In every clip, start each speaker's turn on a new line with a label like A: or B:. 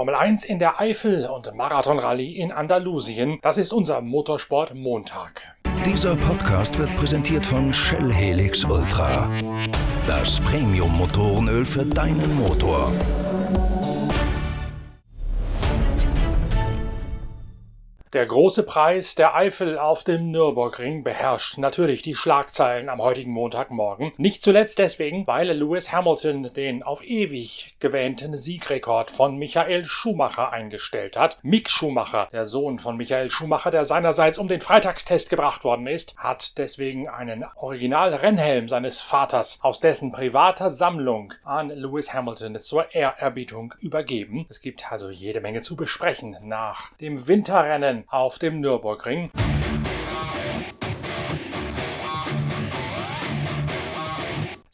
A: Formel 1 in der Eifel und Marathonrallye in Andalusien. Das ist unser Motorsport Montag.
B: Dieser Podcast wird präsentiert von Shell Helix Ultra. Das Premium-Motorenöl für deinen Motor.
A: Der große Preis der Eifel auf dem Nürburgring beherrscht natürlich die Schlagzeilen am heutigen Montagmorgen. Nicht zuletzt deswegen, weil Lewis Hamilton den auf ewig gewähnten Siegrekord von Michael Schumacher eingestellt hat. Mick Schumacher, der Sohn von Michael Schumacher, der seinerseits um den Freitagstest gebracht worden ist, hat deswegen einen Original-Rennhelm seines Vaters aus dessen privater Sammlung an Lewis Hamilton zur Ehrerbietung übergeben. Es gibt also jede Menge zu besprechen nach dem Winterrennen auf dem Nürburgring.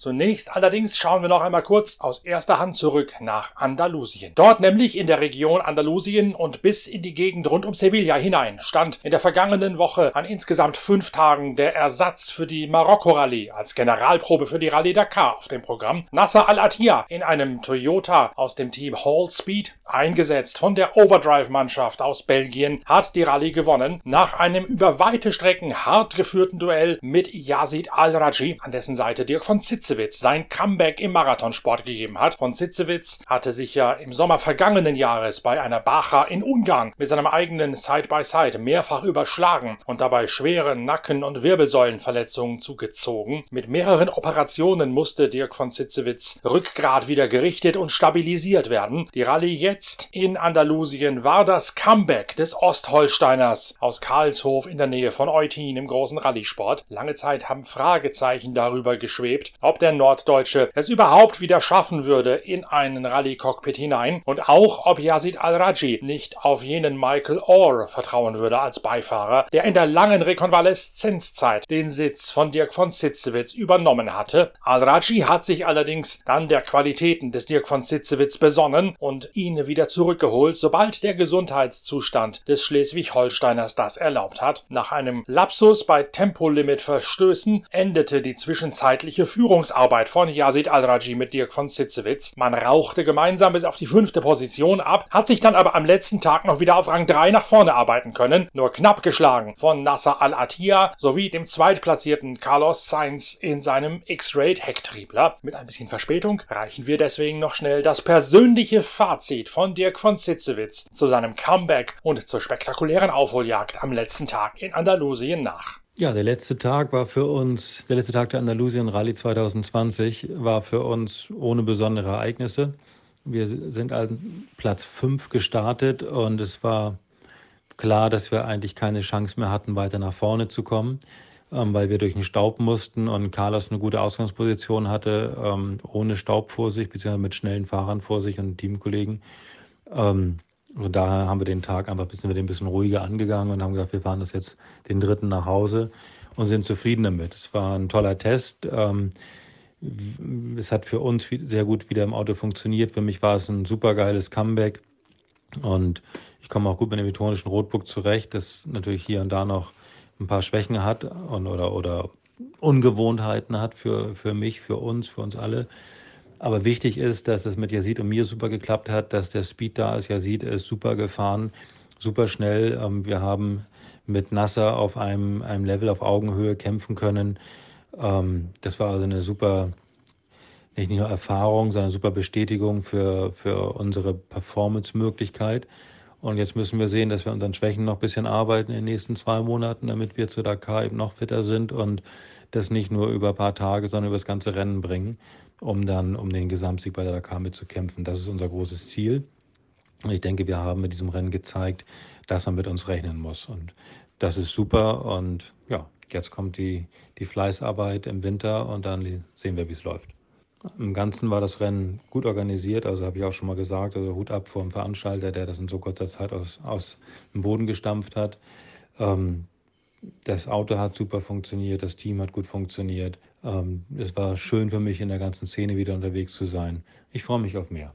A: Zunächst allerdings schauen wir noch einmal kurz aus erster Hand zurück nach Andalusien. Dort nämlich in der Region Andalusien und bis in die Gegend rund um Sevilla hinein stand in der vergangenen Woche an insgesamt fünf Tagen der Ersatz für die Marokko-Rallye als Generalprobe für die Rallye Dakar auf dem Programm. Nasser Al-Attiyah in einem Toyota aus dem Team Hall Speed, eingesetzt von der Overdrive-Mannschaft aus Belgien, hat die Rallye gewonnen nach einem über weite Strecken hart geführten Duell mit Yazid Al-Raji, an dessen Seite Dirk von Zitze Sitzewitz sein Comeback im Marathonsport gegeben hat. Von Sitzewitz hatte sich ja im Sommer vergangenen Jahres bei einer Bacha in Ungarn mit seinem eigenen Side-by-Side -Side mehrfach überschlagen und dabei schwere Nacken- und Wirbelsäulenverletzungen zugezogen. Mit mehreren Operationen musste Dirk von Sitzewitz Rückgrat wieder gerichtet und stabilisiert werden. Die Rallye jetzt in Andalusien war das Comeback des Ostholsteiners aus Karlshof in der Nähe von Eutin im großen Rallye-Sport. Lange Zeit haben Fragezeichen darüber geschwebt, ob der der Norddeutsche es überhaupt wieder schaffen würde in einen Rallye-Cockpit hinein und auch ob Yazid Al-Raji nicht auf jenen Michael Orr vertrauen würde als Beifahrer, der in der langen Rekonvaleszenzzeit den Sitz von Dirk von Sitzewitz übernommen hatte. Al-Raji hat sich allerdings dann der Qualitäten des Dirk von Sitzewitz besonnen und ihn wieder zurückgeholt, sobald der Gesundheitszustand des Schleswig-Holsteiners das erlaubt hat. Nach einem Lapsus bei Tempolimit-Verstößen endete die zwischenzeitliche Führungsarbeit Arbeit von Yazid Al-Raji mit Dirk von Sitzewitz. Man rauchte gemeinsam bis auf die fünfte Position ab, hat sich dann aber am letzten Tag noch wieder auf Rang 3 nach vorne arbeiten können, nur knapp geschlagen von Nasser Al-Attiyah sowie dem zweitplatzierten Carlos Sainz in seinem X-Rate Hecktriebler. Mit ein bisschen Verspätung reichen wir deswegen noch schnell das persönliche Fazit von Dirk von Sitzewitz zu seinem Comeback und zur spektakulären Aufholjagd am letzten Tag in Andalusien nach.
C: Ja, der letzte Tag war für uns, der letzte Tag der Andalusien Rallye 2020 war für uns ohne besondere Ereignisse. Wir sind an Platz 5 gestartet und es war klar, dass wir eigentlich keine Chance mehr hatten, weiter nach vorne zu kommen, ähm, weil wir durch den Staub mussten und Carlos eine gute Ausgangsposition hatte, ähm, ohne Staub vor sich, beziehungsweise mit schnellen Fahrern vor sich und Teamkollegen. Ähm, und daher haben wir den Tag einfach ein bisschen, ein bisschen ruhiger angegangen und haben gesagt, wir fahren das jetzt den dritten nach Hause und sind zufrieden damit. Es war ein toller Test. Ähm, es hat für uns sehr gut wieder im Auto funktioniert. Für mich war es ein super geiles Comeback und ich komme auch gut mit dem elektronischen Rotbook zurecht, das natürlich hier und da noch ein paar Schwächen hat und, oder, oder Ungewohnheiten hat für, für mich, für uns, für uns alle. Aber wichtig ist, dass es mit Yazid und mir super geklappt hat, dass der Speed da ist. Yazid ist super gefahren, super schnell. Ähm, wir haben mit Nasser auf einem, einem Level auf Augenhöhe kämpfen können. Ähm, das war also eine super, nicht nur Erfahrung, sondern super Bestätigung für, für unsere Performance-Möglichkeit. Und jetzt müssen wir sehen, dass wir unseren Schwächen noch ein bisschen arbeiten in den nächsten zwei Monaten, damit wir zu Dakar eben noch fitter sind und das nicht nur über ein paar Tage, sondern über das ganze Rennen bringen um dann um den Gesamtsieg bei der Dakar mitzukämpfen. Das ist unser großes Ziel. Und ich denke, wir haben mit diesem Rennen gezeigt, dass man mit uns rechnen muss. Und das ist super. Und ja, jetzt kommt die, die Fleißarbeit im Winter und dann sehen wir, wie es läuft. Im Ganzen war das Rennen gut organisiert, also habe ich auch schon mal gesagt, also Hut ab vor dem Veranstalter, der das in so kurzer Zeit aus, aus dem Boden gestampft hat. Ähm, das Auto hat super funktioniert, das Team hat gut funktioniert. Ähm, es war schön für mich in der ganzen Szene wieder unterwegs zu sein. Ich freue mich auf mehr.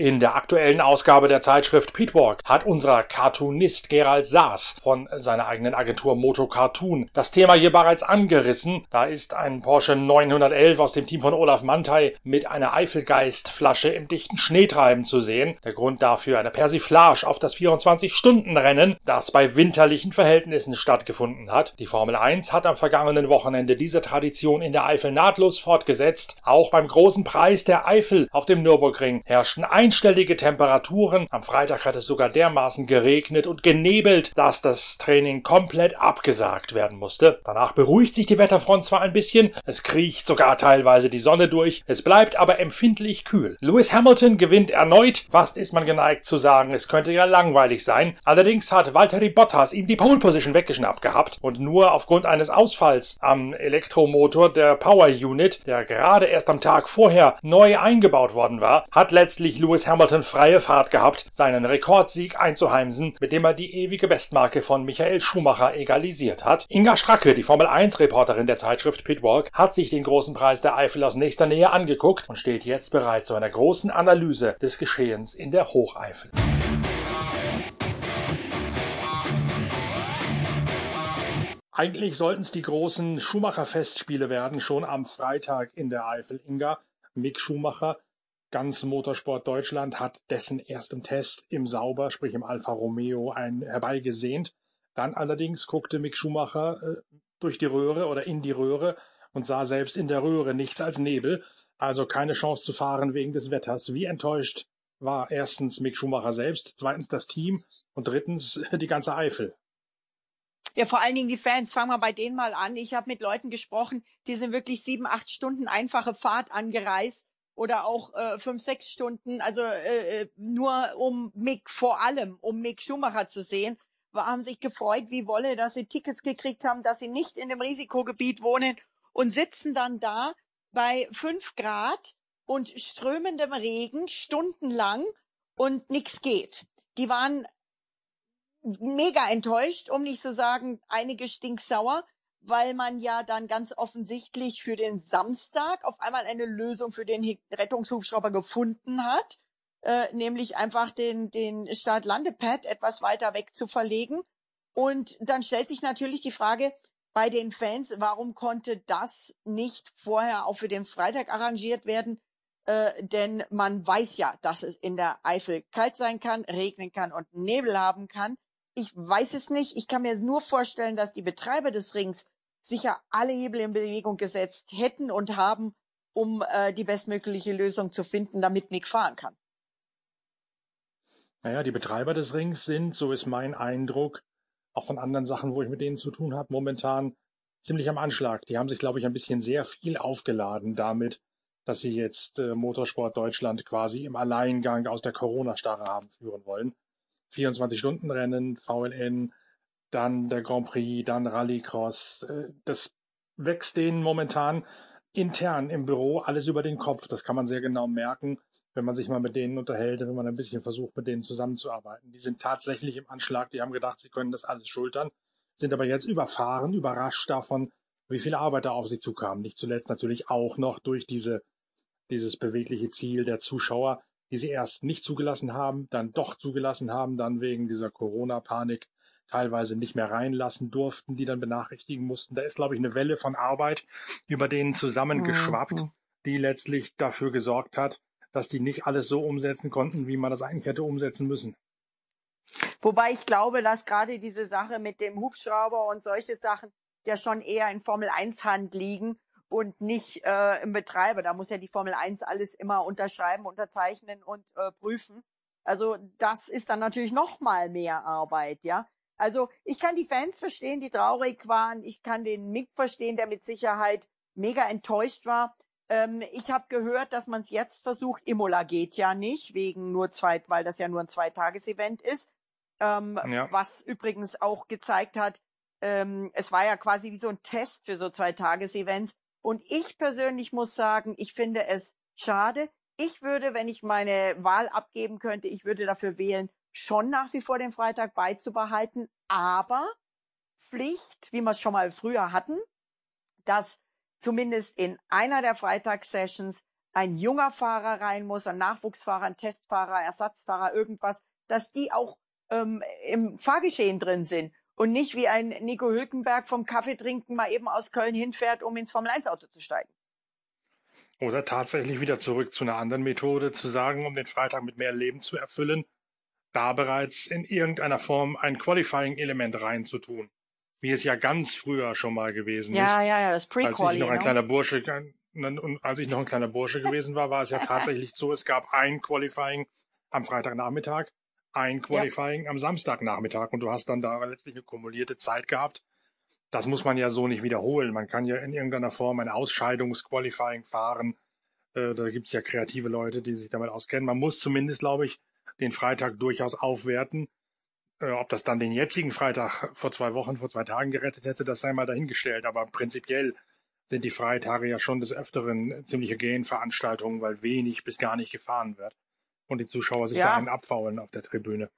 A: In der aktuellen Ausgabe der Zeitschrift Pitwalk hat unser Cartoonist Gerald Saas von seiner eigenen Agentur Moto Cartoon das Thema hier bereits angerissen. Da ist ein Porsche 911 aus dem Team von Olaf Mantei mit einer Eifelgeistflasche im dichten Schneetreiben zu sehen. Der Grund dafür eine Persiflage auf das 24-Stunden-Rennen, das bei winterlichen Verhältnissen stattgefunden hat. Die Formel 1 hat am vergangenen Wochenende diese Tradition in der Eifel nahtlos fortgesetzt. Auch beim großen Preis der Eifel auf dem Nürburgring herrschten einstellige Temperaturen. Am Freitag hat es sogar dermaßen geregnet und genebelt, dass das Training komplett abgesagt werden musste. Danach beruhigt sich die Wetterfront zwar ein bisschen, es kriecht sogar teilweise die Sonne durch, es bleibt aber empfindlich kühl. Lewis Hamilton gewinnt erneut, fast ist man geneigt zu sagen, es könnte ja langweilig sein. Allerdings hat Valtteri Bottas ihm die Pole Position weggeschnappt gehabt und nur aufgrund eines Ausfalls am Elektromotor der Power Unit, der gerade erst am Tag vorher neu eingebaut worden war, hat letztlich Lewis Hamilton freie Fahrt gehabt, seinen Rekordsieg einzuheimsen, mit dem er die ewige Bestmarke von Michael Schumacher egalisiert hat. Inga Stracke, die Formel 1 Reporterin der Zeitschrift Pitwalk, hat sich den großen Preis der Eifel aus nächster Nähe angeguckt und steht jetzt bereit zu einer großen Analyse des Geschehens in der Hocheifel. Eigentlich sollten es die großen Schumacher-Festspiele werden, schon am Freitag in der Eifel. Inga, Mick Schumacher, ganz Motorsport Deutschland hat dessen ersten Test im Sauber, sprich im Alfa Romeo, ein herbeigesehnt. Dann allerdings guckte Mick Schumacher äh, durch die Röhre oder in die Röhre und sah selbst in der Röhre nichts als Nebel, also keine Chance zu fahren wegen des Wetters. Wie enttäuscht war erstens Mick Schumacher selbst, zweitens das Team und drittens die ganze Eifel.
D: Ja, vor allen Dingen die Fans. Fangen wir bei denen mal an. Ich habe mit Leuten gesprochen, die sind wirklich sieben, acht Stunden einfache Fahrt angereist oder auch äh, fünf, sechs Stunden, also äh, äh, nur um Mick, vor allem um Mick Schumacher zu sehen, haben sich gefreut wie Wolle, dass sie Tickets gekriegt haben, dass sie nicht in dem Risikogebiet wohnen und sitzen dann da bei fünf Grad und strömendem Regen stundenlang und nichts geht. Die waren mega enttäuscht, um nicht zu sagen, einige stinksauer, weil man ja dann ganz offensichtlich für den Samstag auf einmal eine Lösung für den Rettungshubschrauber gefunden hat, äh, nämlich einfach den, den Start-Landepad etwas weiter weg zu verlegen. Und dann stellt sich natürlich die Frage bei den Fans, warum konnte das nicht vorher auch für den Freitag arrangiert werden? Äh, denn man weiß ja, dass es in der Eifel kalt sein kann, regnen kann und Nebel haben kann. Ich weiß es nicht. Ich kann mir nur vorstellen, dass die Betreiber des Rings sicher alle Hebel in Bewegung gesetzt hätten und haben, um äh, die bestmögliche Lösung zu finden, damit Mick fahren kann.
A: Naja, die Betreiber des Rings sind, so ist mein Eindruck, auch von anderen Sachen, wo ich mit denen zu tun habe, momentan ziemlich am Anschlag. Die haben sich, glaube ich, ein bisschen sehr viel aufgeladen damit, dass sie jetzt äh, Motorsport Deutschland quasi im Alleingang aus der Corona-Starre haben führen wollen. 24-Stunden-Rennen, VLN, dann der Grand Prix, dann Rallycross. Äh, das wächst denen momentan intern im Büro alles über den Kopf. Das kann man sehr genau merken, wenn man sich mal mit denen unterhält, wenn man ein bisschen versucht, mit denen zusammenzuarbeiten. Die sind tatsächlich im Anschlag, die haben gedacht, sie können das alles schultern, sind aber jetzt überfahren, überrascht davon, wie viele Arbeiter auf sie zukamen. Nicht zuletzt natürlich auch noch durch diese, dieses bewegliche Ziel der Zuschauer, die sie erst nicht zugelassen haben, dann doch zugelassen haben, dann wegen dieser Corona-Panik teilweise nicht mehr reinlassen durften, die dann benachrichtigen mussten. Da ist, glaube ich, eine Welle von Arbeit über denen zusammengeschwappt, mhm. die letztlich dafür gesorgt hat, dass die nicht alles so umsetzen konnten, wie man das eigentlich hätte umsetzen müssen.
D: Wobei ich glaube, dass gerade diese Sache mit dem Hubschrauber und solche Sachen ja schon eher in Formel 1 Hand liegen und nicht äh, im Betreiber. Da muss ja die Formel 1 alles immer unterschreiben, unterzeichnen und äh, prüfen. Also das ist dann natürlich noch mal mehr Arbeit, ja. Also ich kann die Fans verstehen, die traurig waren. Ich kann den Mick verstehen, der mit Sicherheit mega enttäuscht war. Ähm, ich habe gehört, dass man es jetzt versucht. Imola geht ja nicht, wegen nur zwei, weil das ja nur ein Zweitages-Event ist. Ähm, ja. Was übrigens auch gezeigt hat, ähm, es war ja quasi wie so ein Test für so Zweitages-Events. Und ich persönlich muss sagen, ich finde es schade. Ich würde, wenn ich meine Wahl abgeben könnte, ich würde dafür wählen, schon nach wie vor den Freitag beizubehalten, aber Pflicht, wie wir es schon mal früher hatten, dass zumindest in einer der Freitagssessions ein junger Fahrer rein muss, ein Nachwuchsfahrer, ein Testfahrer, Ersatzfahrer, irgendwas, dass die auch ähm, im Fahrgeschehen drin sind und nicht wie ein Nico Hülkenberg vom Kaffee trinken mal eben aus Köln hinfährt, um ins Formel 1 Auto zu steigen.
A: Oder tatsächlich wieder zurück zu einer anderen Methode zu sagen, um den Freitag mit mehr Leben zu erfüllen, da bereits in irgendeiner Form ein Qualifying-Element reinzutun. Wie es ja ganz früher schon mal gewesen
D: ja,
A: ist.
D: Ja, ja, das Pre-Quali.
A: Als ich noch ein ne? kleiner Bursche, und als ich noch ein kleiner Bursche gewesen war, war es ja tatsächlich so, es gab ein Qualifying am Freitagnachmittag, ein Qualifying ja. am Samstagnachmittag und du hast dann da letztlich eine kumulierte Zeit gehabt. Das muss man ja so nicht wiederholen. Man kann ja in irgendeiner Form ein Ausscheidungsqualifying fahren. Äh, da gibt's ja kreative Leute, die sich damit auskennen. Man muss zumindest, glaube ich, den Freitag durchaus aufwerten. Äh, ob das dann den jetzigen Freitag vor zwei Wochen, vor zwei Tagen gerettet hätte, das sei mal dahingestellt. Aber prinzipiell sind die Freitage ja schon des Öfteren ziemliche Genveranstaltungen, weil wenig bis gar nicht gefahren wird und die Zuschauer sich ja. da einen abfaulen auf der Tribüne.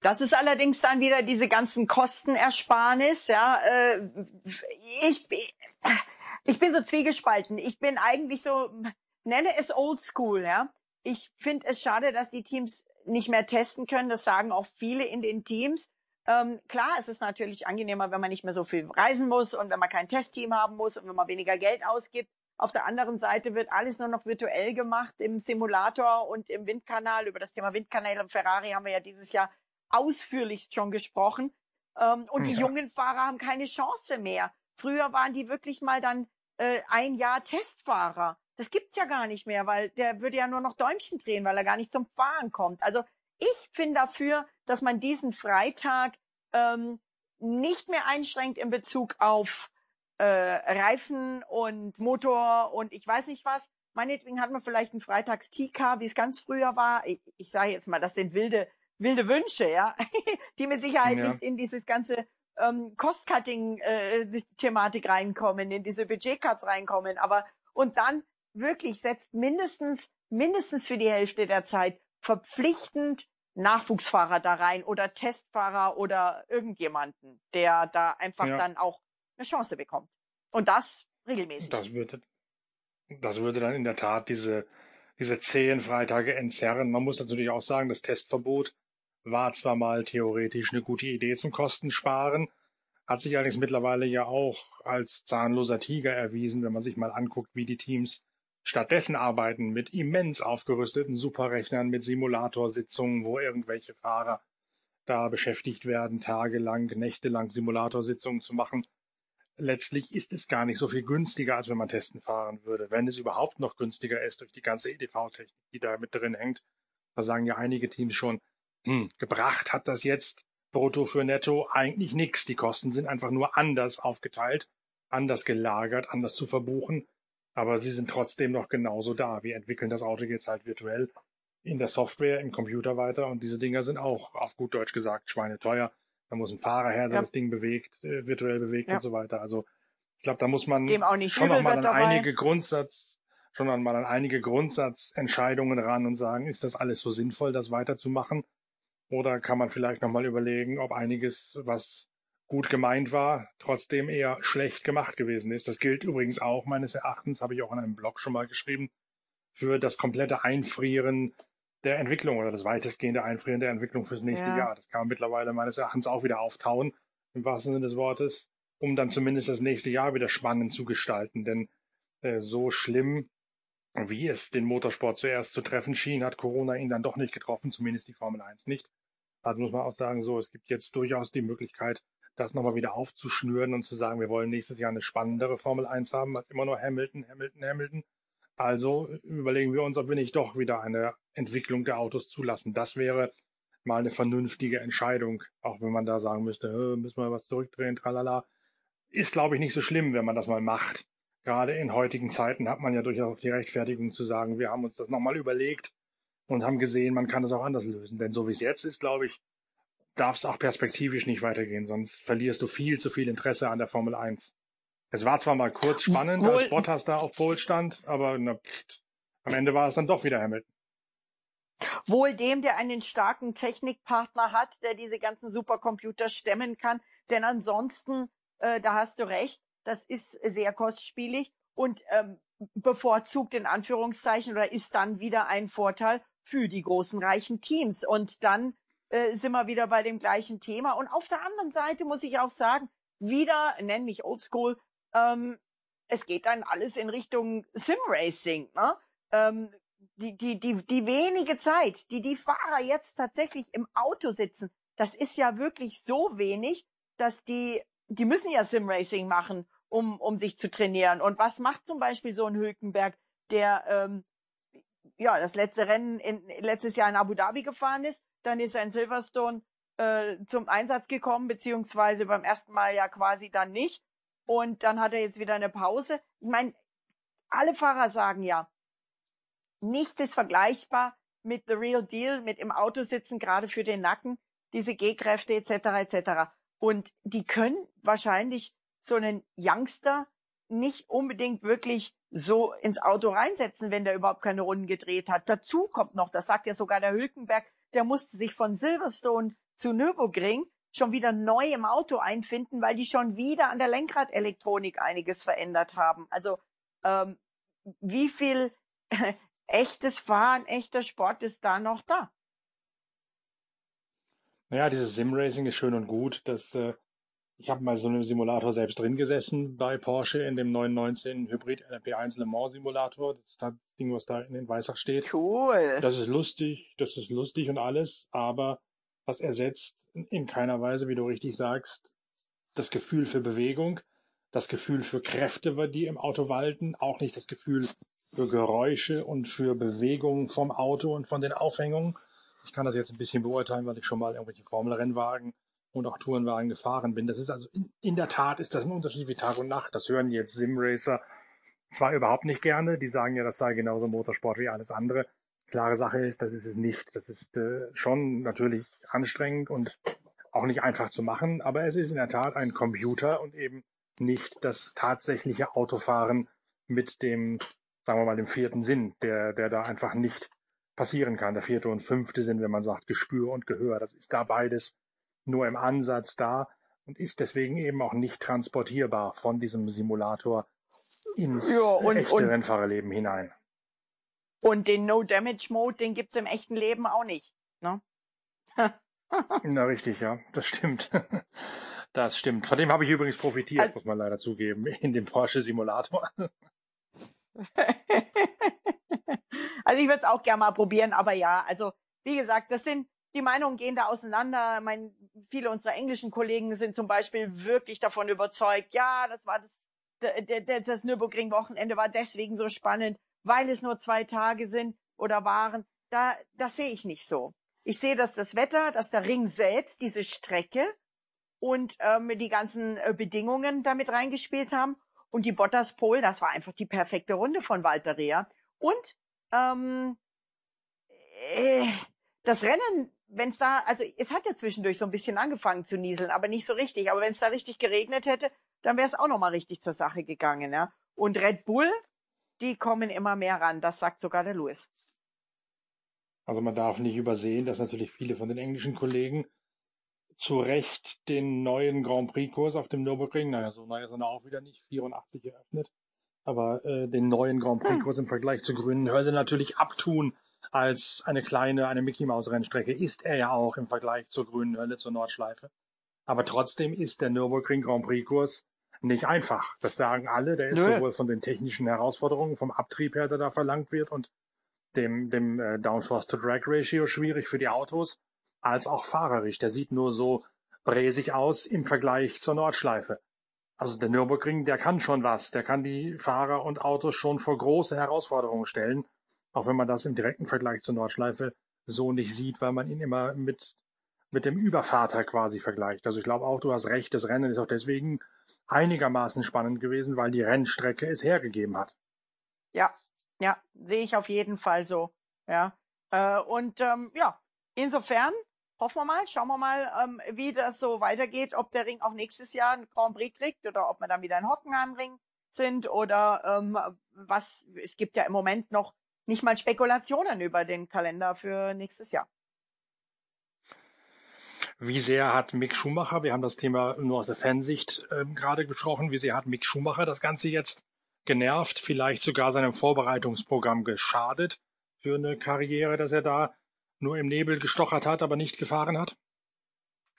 D: Das ist allerdings dann wieder diese ganzen Kostenersparnis, ja. Äh, ich, ich bin so zwiegespalten. Ich bin eigentlich so, nenne es Old School, ja. Ich finde es schade, dass die Teams nicht mehr testen können. Das sagen auch viele in den Teams. Ähm, klar, es ist natürlich angenehmer, wenn man nicht mehr so viel reisen muss und wenn man kein Testteam haben muss und wenn man weniger Geld ausgibt. Auf der anderen Seite wird alles nur noch virtuell gemacht im Simulator und im Windkanal. Über das Thema Windkanal und Ferrari haben wir ja dieses Jahr ausführlich schon gesprochen. Ähm, und ja. die jungen Fahrer haben keine Chance mehr. Früher waren die wirklich mal dann äh, ein Jahr Testfahrer. Das gibt's ja gar nicht mehr, weil der würde ja nur noch Däumchen drehen, weil er gar nicht zum Fahren kommt. Also ich bin dafür, dass man diesen Freitag ähm, nicht mehr einschränkt in Bezug auf äh, Reifen und Motor und ich weiß nicht was. Meinetwegen hat man vielleicht einen Freitags-TK, wie es ganz früher war. Ich, ich sage jetzt mal, das sind wilde, wilde Wünsche, ja, die mit Sicherheit ja. nicht in dieses ganze ähm, Cost-Cutting-Thematik äh, reinkommen, in diese Budget-Cuts reinkommen. Aber und dann wirklich setzt mindestens mindestens für die Hälfte der Zeit verpflichtend Nachwuchsfahrer da rein oder Testfahrer oder irgendjemanden, der da einfach ja. dann auch eine Chance bekommt. Und das regelmäßig.
A: Das würde, das würde dann in der Tat diese, diese zehn Freitage entzerren. Man muss natürlich auch sagen, das Testverbot war zwar mal theoretisch eine gute Idee zum Kostensparen, hat sich allerdings mittlerweile ja auch als zahnloser Tiger erwiesen, wenn man sich mal anguckt, wie die Teams stattdessen arbeiten mit immens aufgerüsteten Superrechnern, mit Simulatorsitzungen, wo irgendwelche Fahrer da beschäftigt werden, tagelang, nächtelang Simulatorsitzungen zu machen. Letztlich ist es gar nicht so viel günstiger, als wenn man testen fahren würde. Wenn es überhaupt noch günstiger ist durch die ganze EDV-Technik, die da mit drin hängt. Da sagen ja einige Teams schon, hm, gebracht hat das jetzt brutto für netto eigentlich nichts. Die Kosten sind einfach nur anders aufgeteilt, anders gelagert, anders zu verbuchen aber sie sind trotzdem noch genauso da. Wir entwickeln das Auto jetzt halt virtuell in der Software, im Computer weiter und diese Dinger sind auch, auf gut Deutsch gesagt, schweineteuer. Da muss ein Fahrer her, der ja. das Ding bewegt, äh, virtuell bewegt ja. und so weiter. Also ich glaube, da muss man schon noch mal an einige Grundsatz, schon noch mal an einige Grundsatzentscheidungen ran und sagen, ist das alles so sinnvoll, das weiterzumachen? Oder kann man vielleicht noch mal überlegen, ob einiges, was gut gemeint war, trotzdem eher schlecht gemacht gewesen ist. Das gilt übrigens auch meines Erachtens, habe ich auch in einem Blog schon mal geschrieben, für das komplette Einfrieren der Entwicklung oder das weitestgehende Einfrieren der Entwicklung fürs nächste ja. Jahr. Das kann man mittlerweile meines Erachtens auch wieder auftauen, im wahrsten Sinne des Wortes, um dann zumindest das nächste Jahr wieder spannend zu gestalten. Denn äh, so schlimm, wie es den Motorsport zuerst zu treffen schien, hat Corona ihn dann doch nicht getroffen, zumindest die Formel 1 nicht. Also muss man auch sagen, so, es gibt jetzt durchaus die Möglichkeit, das nochmal wieder aufzuschnüren und zu sagen, wir wollen nächstes Jahr eine spannendere Formel 1 haben als immer nur Hamilton, Hamilton, Hamilton. Also überlegen wir uns, ob wir nicht doch wieder eine Entwicklung der Autos zulassen. Das wäre mal eine vernünftige Entscheidung, auch wenn man da sagen müsste, müssen wir was zurückdrehen, tralala. Ist, glaube ich, nicht so schlimm, wenn man das mal macht. Gerade in heutigen Zeiten hat man ja durchaus die Rechtfertigung zu sagen, wir haben uns das nochmal überlegt und haben gesehen, man kann es auch anders lösen. Denn so wie es jetzt ist, glaube ich, darf es auch perspektivisch nicht weitergehen, sonst verlierst du viel zu viel Interesse an der Formel 1. Es war zwar mal kurz spannend, Wohl, als Bottas da auf Pole stand, aber na, pst, am Ende war es dann doch wieder Hamilton.
D: Wohl dem, der einen starken Technikpartner hat, der diese ganzen Supercomputer stemmen kann, denn ansonsten, äh, da hast du recht, das ist sehr kostspielig und ähm, bevorzugt in Anführungszeichen oder ist dann wieder ein Vorteil für die großen reichen Teams. Und dann äh, sind wir wieder bei dem gleichen Thema. Und auf der anderen Seite muss ich auch sagen, wieder, nenn mich oldschool, ähm, es geht dann alles in Richtung Sim-Racing. Ne? Ähm, die, die, die, die wenige Zeit, die die Fahrer jetzt tatsächlich im Auto sitzen, das ist ja wirklich so wenig, dass die, die müssen ja Sim-Racing machen, um, um sich zu trainieren. Und was macht zum Beispiel so ein Hülkenberg, der ähm, ja das letzte Rennen in, letztes Jahr in Abu Dhabi gefahren ist, dann ist er in Silverstone äh, zum Einsatz gekommen, beziehungsweise beim ersten Mal ja quasi dann nicht. Und dann hat er jetzt wieder eine Pause. Ich meine, alle Fahrer sagen ja, nichts ist vergleichbar mit the real deal, mit im Auto sitzen, gerade für den Nacken, diese G-Kräfte etc. etc. Und die können wahrscheinlich so einen Youngster nicht unbedingt wirklich so ins Auto reinsetzen, wenn der überhaupt keine Runden gedreht hat. Dazu kommt noch, das sagt ja sogar der Hülkenberg, der musste sich von Silverstone zu Nürburgring schon wieder neu im Auto einfinden, weil die schon wieder an der Lenkradelektronik einiges verändert haben. Also ähm, wie viel echtes Fahren, echter Sport ist da noch da?
A: Naja, dieses Sim-Racing ist schön und gut. Das, äh, ich habe mal so einem Simulator selbst drin gesessen bei Porsche in dem 919 Hybrid LP1 Le Mans Simulator. Das, das Ding, was da in den Weißach steht.
D: Cool.
A: Das ist lustig, das ist lustig und alles, aber das ersetzt in keiner Weise, wie du richtig sagst, das Gefühl für Bewegung, das Gefühl für Kräfte, die im Auto walten, auch nicht das Gefühl für Geräusche und für Bewegungen vom Auto und von den Aufhängungen. Ich kann das jetzt ein bisschen beurteilen, weil ich schon mal irgendwelche Formelrennwagen und auch Tourenwagen gefahren bin. Das ist also in, in der Tat ist das ein Unterschied wie Tag und Nacht. Das hören jetzt Simracer zwar überhaupt nicht gerne. Die sagen ja, das sei genauso Motorsport wie alles andere. Klare Sache ist, das ist es nicht. Das ist äh, schon natürlich anstrengend und auch nicht einfach zu machen, aber es ist in der Tat ein Computer und eben nicht das tatsächliche Autofahren mit dem, sagen wir mal, dem vierten Sinn, der, der da einfach nicht passieren kann. Der vierte und fünfte Sinn, wenn man sagt Gespür und Gehör, das ist da beides nur im Ansatz da und ist deswegen eben auch nicht transportierbar von diesem Simulator ins ja, und, echte und, Rennfahrerleben hinein.
D: Und den No-Damage-Mode, den gibt's im echten Leben auch nicht. Ne?
A: Na richtig, ja, das stimmt. Das stimmt. Von dem habe ich übrigens profitiert, also, muss man leider zugeben, in dem Porsche Simulator.
D: also ich würde es auch gerne mal probieren, aber ja, also wie gesagt, das sind die Meinungen gehen da auseinander. Mein, viele unserer englischen Kollegen sind zum Beispiel wirklich davon überzeugt, ja, das war das, das Nürburgring-Wochenende war deswegen so spannend, weil es nur zwei Tage sind oder waren. Da, das sehe ich nicht so. Ich sehe, dass das Wetter, dass der Ring selbst, diese Strecke und ähm, die ganzen äh, Bedingungen damit reingespielt haben. Und die Bottas Pole, das war einfach die perfekte Runde von Walter Rea. Und ähm, äh, das Rennen, wenn es da, also es hat ja zwischendurch so ein bisschen angefangen zu nieseln, aber nicht so richtig. Aber wenn es da richtig geregnet hätte, dann wäre es auch nochmal richtig zur Sache gegangen. Ja? Und Red Bull, die kommen immer mehr ran, das sagt sogar der Lewis.
A: Also man darf nicht übersehen, dass natürlich viele von den englischen Kollegen zu Recht den neuen Grand Prix-Kurs auf dem Nürburgring, naja, so neu ist er auch wieder nicht, 84 eröffnet, aber äh, den neuen Grand Prix-Kurs im Vergleich zur grünen Hölle natürlich abtun als eine kleine, eine Mickey-Maus-Rennstrecke, ist er ja auch im Vergleich zur grünen Hölle, zur Nordschleife. Aber trotzdem ist der Nürburgring Grand Prix-Kurs nicht einfach. Das sagen alle. Der ist Nö. sowohl von den technischen Herausforderungen, vom Abtrieb her, der da verlangt wird und dem, dem äh, Downforce-to-Drag-Ratio schwierig für die Autos, als auch fahrerisch. Der sieht nur so bräsig aus im Vergleich zur Nordschleife. Also der Nürburgring, der kann schon was. Der kann die Fahrer und Autos schon vor große Herausforderungen stellen. Auch wenn man das im direkten Vergleich zur Nordschleife so nicht sieht, weil man ihn immer mit, mit dem Übervater quasi vergleicht. Also ich glaube auch, du hast recht, das Rennen ist auch deswegen einigermaßen spannend gewesen, weil die Rennstrecke es hergegeben hat.
D: Ja, ja, sehe ich auf jeden Fall so. Ja. Äh, und ähm, ja, insofern hoffen wir mal, schauen wir mal, ähm, wie das so weitergeht, ob der Ring auch nächstes Jahr einen Grand Prix kriegt oder ob wir dann wieder in Hockenheimring sind oder ähm, was, es gibt ja im Moment noch nicht mal Spekulationen über den Kalender für nächstes Jahr.
A: Wie sehr hat Mick Schumacher, wir haben das Thema nur aus der Fansicht ähm, gerade besprochen, wie sehr hat Mick Schumacher das Ganze jetzt genervt, vielleicht sogar seinem Vorbereitungsprogramm geschadet für eine Karriere, dass er da nur im Nebel gestochert hat, aber nicht gefahren hat?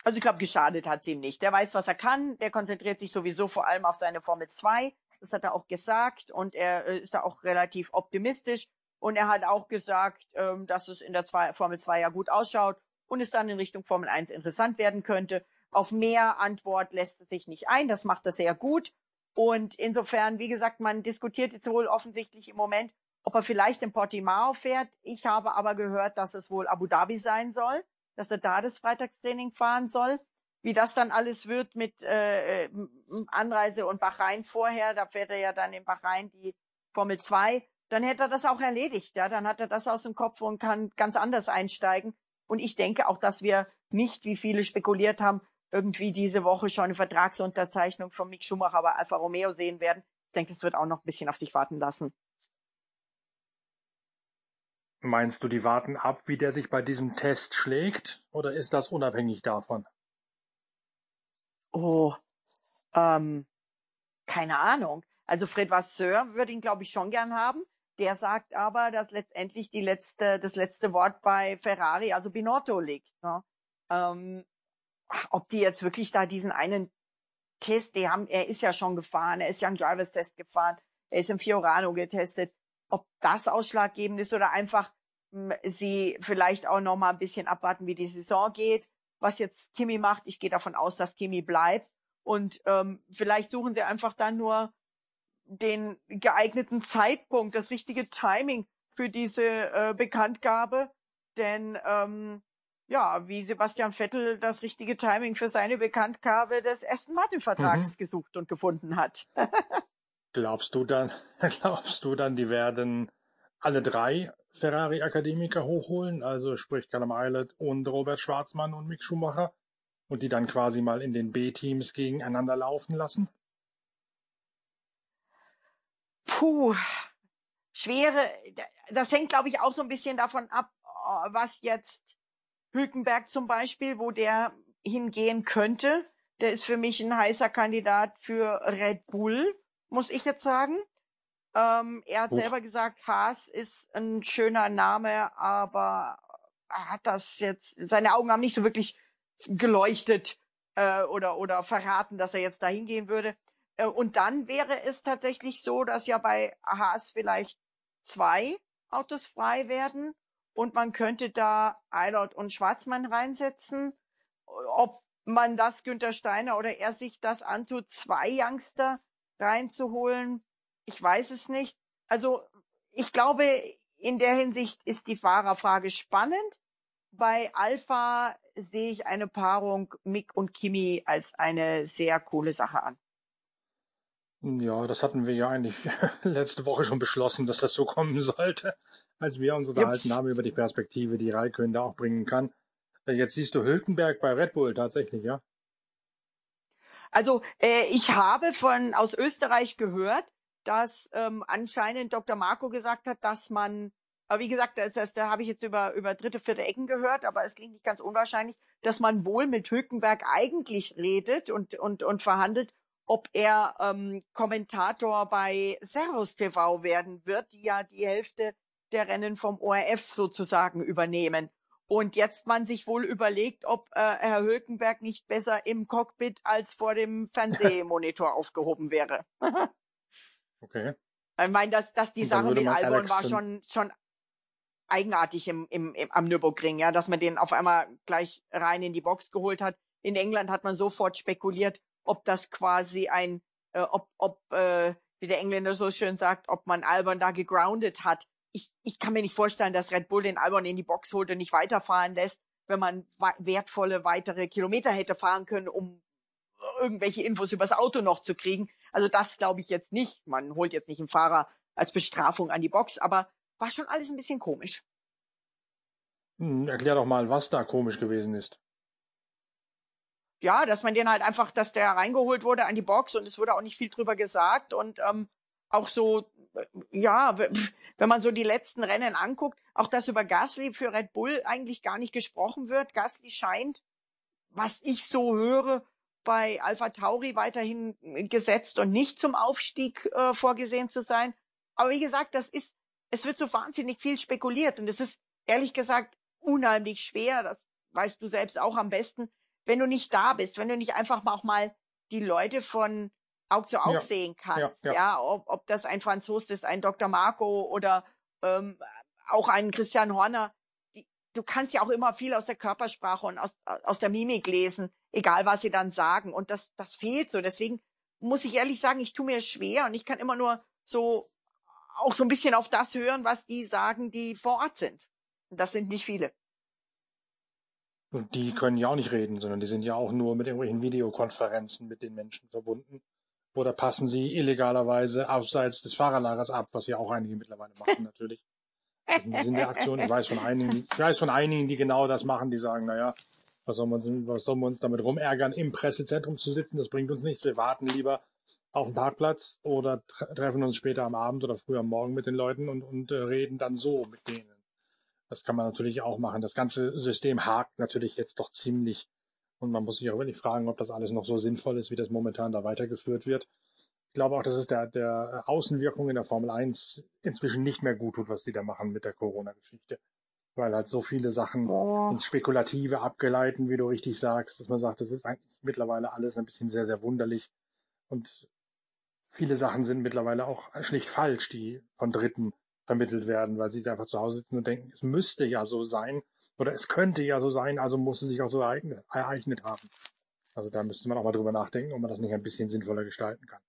D: Also ich glaube, geschadet hat es ihm nicht. Der weiß, was er kann. Der konzentriert sich sowieso vor allem auf seine Formel 2. Das hat er auch gesagt und er äh, ist da auch relativ optimistisch. Und er hat auch gesagt, ähm, dass es in der Formel 2 ja gut ausschaut und es dann in Richtung Formel 1 interessant werden könnte. Auf mehr Antwort lässt er sich nicht ein. Das macht er sehr gut. Und insofern, wie gesagt, man diskutiert jetzt wohl offensichtlich im Moment, ob er vielleicht in Portimao fährt. Ich habe aber gehört, dass es wohl Abu Dhabi sein soll, dass er da das Freitagstraining fahren soll. Wie das dann alles wird mit äh, Anreise und Bahrain vorher, da fährt er ja dann in Bahrain die Formel 2, dann hätte er das auch erledigt. Ja, dann hat er das aus dem Kopf und kann ganz anders einsteigen. Und ich denke auch, dass wir nicht, wie viele spekuliert haben, irgendwie diese Woche schon eine Vertragsunterzeichnung von Mick Schumacher bei Alfa Romeo sehen werden. Ich denke, das wird auch noch ein bisschen auf sich warten lassen.
A: Meinst du, die warten ab, wie der sich bei diesem Test schlägt? Oder ist das unabhängig davon?
D: Oh, ähm, keine Ahnung. Also Fred Vasseur würde ihn, glaube ich, schon gern haben. Der sagt aber, dass letztendlich die letzte, das letzte Wort bei Ferrari, also Binotto, liegt. Ne? Ähm, ob die jetzt wirklich da diesen einen Test, die haben, er ist ja schon gefahren, er ist ja einen Drivers Test gefahren, er ist im Fiorano getestet, ob das ausschlaggebend ist oder einfach mh, hm, sie vielleicht auch noch mal ein bisschen abwarten, wie die Saison geht, was jetzt Kimi macht. Ich gehe davon aus, dass Kimi bleibt und ähm, vielleicht suchen sie einfach dann nur den geeigneten Zeitpunkt, das richtige Timing für diese äh, Bekanntgabe, denn ähm, ja, wie Sebastian Vettel das richtige Timing für seine Bekanntgabe des Aston Martin Vertrags mhm. gesucht und gefunden hat.
A: glaubst du dann, glaubst du dann, die werden alle drei Ferrari Akademiker hochholen, also sprich Callum Eilert und Robert Schwarzmann und Mick Schumacher und die dann quasi mal in den B-Teams gegeneinander laufen lassen?
D: Puh, schwere, das hängt glaube ich auch so ein bisschen davon ab, was jetzt Hülkenberg zum Beispiel, wo der hingehen könnte. Der ist für mich ein heißer Kandidat für Red Bull, muss ich jetzt sagen. Ähm, er hat Uch. selber gesagt, Haas ist ein schöner Name, aber er hat das jetzt, seine Augen haben nicht so wirklich geleuchtet äh, oder, oder verraten, dass er jetzt da hingehen würde. Äh, und dann wäre es tatsächlich so, dass ja bei Haas vielleicht zwei Autos frei werden und man könnte da Eilert und Schwarzmann reinsetzen. Ob man das Günther Steiner oder er sich das antut, zwei Youngster reinzuholen, ich weiß es nicht. Also ich glaube, in der Hinsicht ist die Fahrerfrage spannend. Bei Alpha sehe ich eine Paarung Mick und Kimi als eine sehr coole Sache an.
A: Ja, das hatten wir ja eigentlich letzte Woche schon beschlossen, dass das so kommen sollte als wir uns unterhalten haben über die Perspektive, die Raikön da auch bringen kann. Äh, jetzt siehst du Hülkenberg bei Red Bull tatsächlich, ja?
D: Also äh, ich habe von aus Österreich gehört, dass ähm, anscheinend Dr. Marco gesagt hat, dass man, aber wie gesagt, das, das, da habe ich jetzt über über dritte, vierte Ecken gehört, aber es klingt nicht ganz unwahrscheinlich, dass man wohl mit Hülkenberg eigentlich redet und und und verhandelt, ob er ähm, Kommentator bei Servus TV werden wird, die ja die Hälfte der Rennen vom ORF sozusagen übernehmen. Und jetzt man sich wohl überlegt, ob äh, Herr Hülkenberg nicht besser im Cockpit als vor dem Fernsehmonitor aufgehoben wäre.
A: okay.
D: Ich meine, dass, dass die Sache mit Albon war schon, schon eigenartig im, im, im, am Nürburgring, ja, dass man den auf einmal gleich rein in die Box geholt hat. In England hat man sofort spekuliert, ob das quasi ein, äh, ob, ob äh, wie der Engländer so schön sagt, ob man Albon da gegroundet hat ich, ich kann mir nicht vorstellen, dass Red Bull den Albon in die Box holt und nicht weiterfahren lässt, wenn man wertvolle weitere Kilometer hätte fahren können, um irgendwelche Infos übers Auto noch zu kriegen. Also das glaube ich jetzt nicht. Man holt jetzt nicht einen Fahrer als Bestrafung an die Box, aber war schon alles ein bisschen komisch.
A: Hm, erklär doch mal, was da komisch gewesen ist.
D: Ja, dass man den halt einfach, dass der reingeholt wurde an die Box und es wurde auch nicht viel drüber gesagt und ähm, auch so, ja, wenn man so die letzten Rennen anguckt, auch dass über Gasly für Red Bull eigentlich gar nicht gesprochen wird. Gasly scheint, was ich so höre, bei Alpha Tauri weiterhin gesetzt und nicht zum Aufstieg äh, vorgesehen zu sein. Aber wie gesagt, das ist, es wird so wahnsinnig viel spekuliert und es ist ehrlich gesagt unheimlich schwer. Das weißt du selbst auch am besten, wenn du nicht da bist, wenn du nicht einfach mal auch mal die Leute von Aug zu Aug ja. sehen kannst. Ja, ja. ja ob, ob das ein Franzos ist, ein Dr. Marco oder ähm, auch ein Christian Horner. Die, du kannst ja auch immer viel aus der Körpersprache und aus, aus der Mimik lesen, egal was sie dann sagen. Und das, das fehlt so. Deswegen muss ich ehrlich sagen, ich tue mir schwer und ich kann immer nur so auch so ein bisschen auf das hören, was die sagen, die vor Ort sind. Das sind nicht viele.
A: Und die können ja auch nicht reden, sondern die sind ja auch nur mit irgendwelchen Videokonferenzen mit den Menschen verbunden. Oder passen sie illegalerweise abseits des Fahrerlagers ab, was ja auch einige mittlerweile machen natürlich. in der Aktion. Ich weiß von einigen, ich weiß von einigen, die genau das machen, die sagen, naja, was sollen wir uns, was sollen wir uns damit rumärgern, im Pressezentrum zu sitzen? Das bringt uns nichts. Wir warten lieber auf dem Parkplatz oder treffen uns später am Abend oder früh am Morgen mit den Leuten und, und äh, reden dann so mit denen. Das kann man natürlich auch machen. Das ganze System hakt natürlich jetzt doch ziemlich. Und man muss sich auch wirklich fragen, ob das alles noch so sinnvoll ist, wie das momentan da weitergeführt wird. Ich glaube auch, dass es der, der Außenwirkung in der Formel 1 inzwischen nicht mehr gut tut, was die da machen mit der Corona-Geschichte. Weil halt so viele Sachen oh. ins Spekulative abgeleiten, wie du richtig sagst, dass man sagt, das ist eigentlich mittlerweile alles ein bisschen sehr, sehr wunderlich. Und viele Sachen sind mittlerweile auch schlicht falsch, die von Dritten vermittelt werden, weil sie einfach zu Hause sitzen und denken, es müsste ja so sein oder es könnte ja so sein, also muss es sich auch so ereignet, haben. Also da müsste man auch mal drüber nachdenken, ob man das nicht ein bisschen sinnvoller gestalten kann.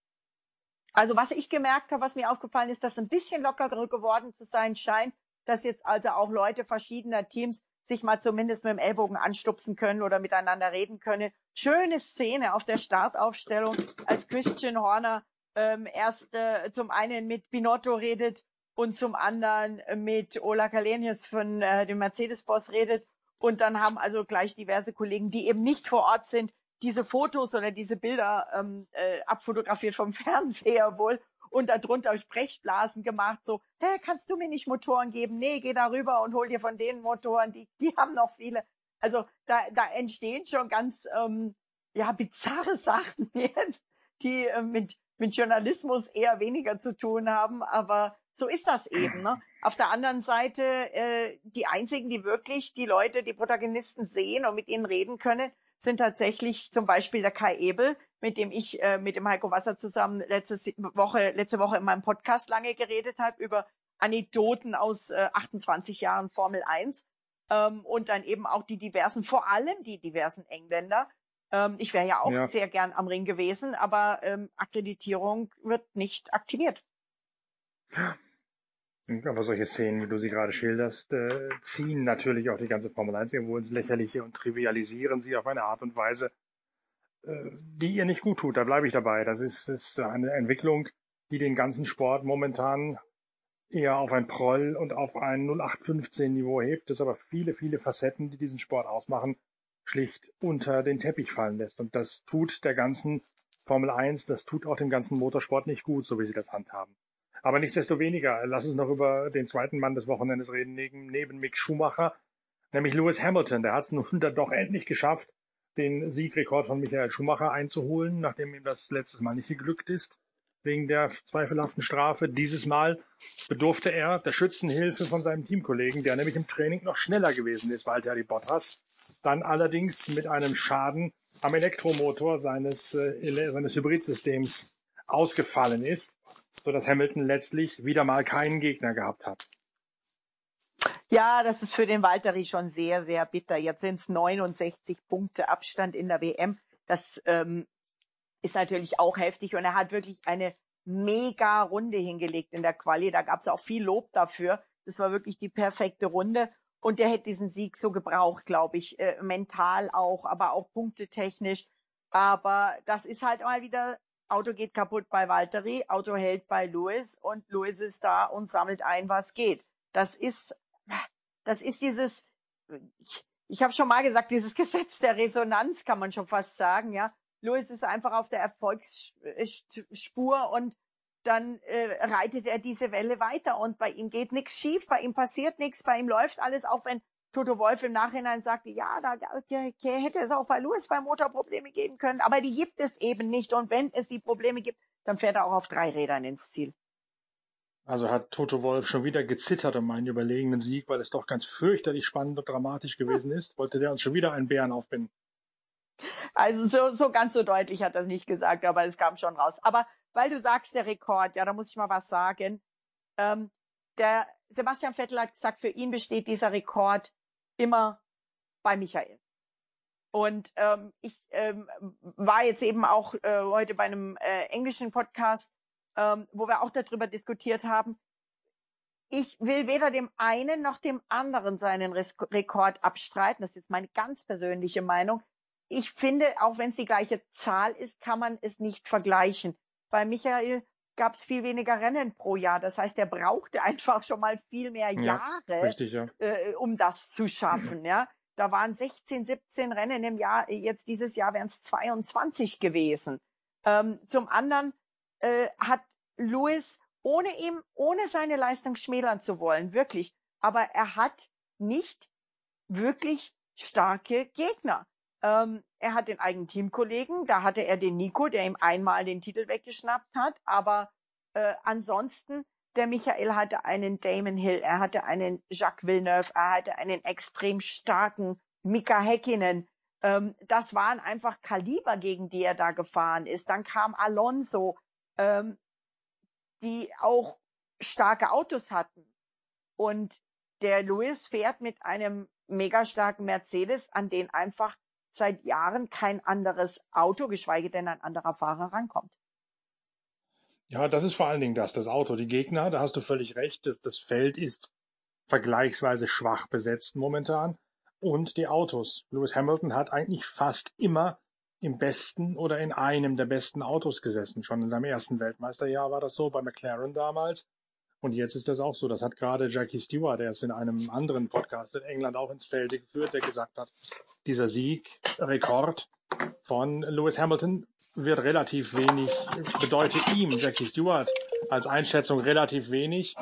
D: Also was ich gemerkt habe, was mir aufgefallen ist, dass ein bisschen lockerer geworden zu sein scheint, dass jetzt also auch Leute verschiedener Teams sich mal zumindest mit dem Ellbogen anstupsen können oder miteinander reden können. Schöne Szene auf der Startaufstellung, als Christian Horner ähm, erst äh, zum einen mit Binotto redet und zum anderen mit Ola Kalenius von äh, dem Mercedes-Boss redet. Und dann haben also gleich diverse Kollegen, die eben nicht vor Ort sind, diese Fotos oder diese Bilder ähm, äh, abfotografiert vom Fernseher wohl und darunter Sprechblasen gemacht, so, hä, kannst du mir nicht Motoren geben? Nee, geh da rüber und hol dir von den Motoren, die, die haben noch viele. Also da, da entstehen schon ganz ähm, ja bizarre Sachen jetzt, die äh, mit, mit Journalismus eher weniger zu tun haben, aber so ist das eben. Ne? Auf der anderen Seite, äh, die einzigen, die wirklich die Leute, die Protagonisten sehen und mit ihnen reden können, sind tatsächlich zum Beispiel der Kai Ebel, mit dem ich äh, mit dem Heiko Wasser zusammen letzte Woche, letzte Woche in meinem Podcast lange geredet habe über Anekdoten aus äh, 28 Jahren Formel 1 ähm, und dann eben auch die diversen, vor allem die diversen Engländer. Ähm, ich wäre ja auch ja. sehr gern am Ring gewesen, aber ähm, Akkreditierung wird nicht aktiviert.
A: Aber solche Szenen, wie du sie gerade schilderst, äh, ziehen natürlich auch die ganze Formel 1 irgendwo ins Lächerliche und trivialisieren sie auf eine Art und Weise, äh, die ihr nicht gut tut. Da bleibe ich dabei. Das ist, ist eine Entwicklung, die den ganzen Sport momentan eher auf ein Proll und auf ein 0815 Niveau hebt, das aber viele, viele Facetten, die diesen Sport ausmachen, schlicht unter den Teppich fallen lässt. Und das tut der ganzen Formel 1, das tut auch dem ganzen Motorsport nicht gut, so wie sie das handhaben. Aber nichtsdestoweniger, lass uns noch über den zweiten Mann des Wochenendes reden, neben, neben Mick Schumacher, nämlich Lewis Hamilton. Der hat es nun doch endlich geschafft, den Siegrekord von Michael Schumacher einzuholen, nachdem ihm das letztes Mal nicht geglückt ist, wegen der zweifelhaften Strafe. Dieses Mal bedurfte er der Schützenhilfe von seinem Teamkollegen, der nämlich im Training noch schneller gewesen ist, Valtteri Bottas, dann allerdings mit einem Schaden am Elektromotor seines, äh, seines Hybridsystems ausgefallen ist, so dass Hamilton letztlich wieder mal keinen Gegner gehabt hat.
D: Ja, das ist für den Valtteri schon sehr, sehr bitter. Jetzt sind es 69 Punkte Abstand in der WM. Das ähm, ist natürlich auch heftig und er hat wirklich eine mega Runde hingelegt in der Quali. Da gab es auch viel Lob dafür. Das war wirklich die perfekte Runde. Und der hätte diesen Sieg so gebraucht, glaube ich, äh, mental auch, aber auch punktetechnisch. Aber das ist halt mal wieder Auto geht kaputt bei Valtteri, Auto hält bei Lewis und Lewis ist da und sammelt ein, was geht. Das ist, das ist dieses, ich, habe schon mal gesagt, dieses Gesetz der Resonanz kann man schon fast sagen, ja. Lewis ist einfach auf der Erfolgsspur und dann äh, reitet er diese Welle weiter und bei ihm geht nichts schief, bei ihm passiert nichts, bei ihm läuft alles, auch wenn Toto Wolf im Nachhinein sagte, ja, da, da hätte es auch bei Lewis bei Motorprobleme geben können, aber die gibt es eben nicht. Und wenn es die Probleme gibt, dann fährt er auch auf drei Rädern ins Ziel.
A: Also hat Toto Wolf schon wieder gezittert um meinen überlegenen Sieg, weil es doch ganz fürchterlich spannend und dramatisch gewesen ist. Wollte der uns schon wieder einen Bären aufbinden?
D: Also so, so ganz so deutlich hat er es nicht gesagt, aber es kam schon raus. Aber weil du sagst, der Rekord, ja, da muss ich mal was sagen. Ähm, der Sebastian Vettel hat gesagt, für ihn besteht dieser Rekord immer bei Michael. Und ähm, ich ähm, war jetzt eben auch äh, heute bei einem äh, englischen Podcast, ähm, wo wir auch darüber diskutiert haben. Ich will weder dem einen noch dem anderen seinen Res Rekord abstreiten. Das ist jetzt meine ganz persönliche Meinung. Ich finde, auch wenn es die gleiche Zahl ist, kann man es nicht vergleichen. Bei Michael gab es viel weniger Rennen pro Jahr. Das heißt, er brauchte einfach schon mal viel mehr Jahre,
A: ja, richtig, ja.
D: äh, um das zu schaffen. ja, da waren 16, 17 Rennen im Jahr. Jetzt dieses Jahr wären es 22 gewesen. Ähm, zum anderen äh, hat Lewis ohne ihm, ohne seine Leistung schmälern zu wollen, wirklich. Aber er hat nicht wirklich starke Gegner. Ähm, er hat den eigenen Teamkollegen, da hatte er den Nico, der ihm einmal den Titel weggeschnappt hat, aber äh, ansonsten, der Michael hatte einen Damon Hill, er hatte einen Jacques Villeneuve, er hatte einen extrem starken Mika Häkkinen. Ähm, das waren einfach Kaliber, gegen die er da gefahren ist. Dann kam Alonso, ähm, die auch starke Autos hatten. Und der Lewis fährt mit einem mega starken Mercedes, an den einfach seit Jahren kein anderes Auto, geschweige denn ein anderer Fahrer rankommt.
A: Ja, das ist vor allen Dingen das, das Auto. Die Gegner, da hast du völlig recht, das, das Feld ist vergleichsweise schwach besetzt momentan. Und die Autos. Lewis Hamilton hat eigentlich fast immer im besten oder in einem der besten Autos gesessen. Schon in seinem ersten Weltmeisterjahr war das so, bei McLaren damals. Und jetzt ist das auch so. Das hat gerade Jackie Stewart, der ist in einem anderen Podcast in England auch ins Feld geführt, der gesagt hat, dieser Sieg, Rekord von Lewis Hamilton wird relativ wenig, bedeutet ihm, Jackie Stewart, als Einschätzung relativ wenig,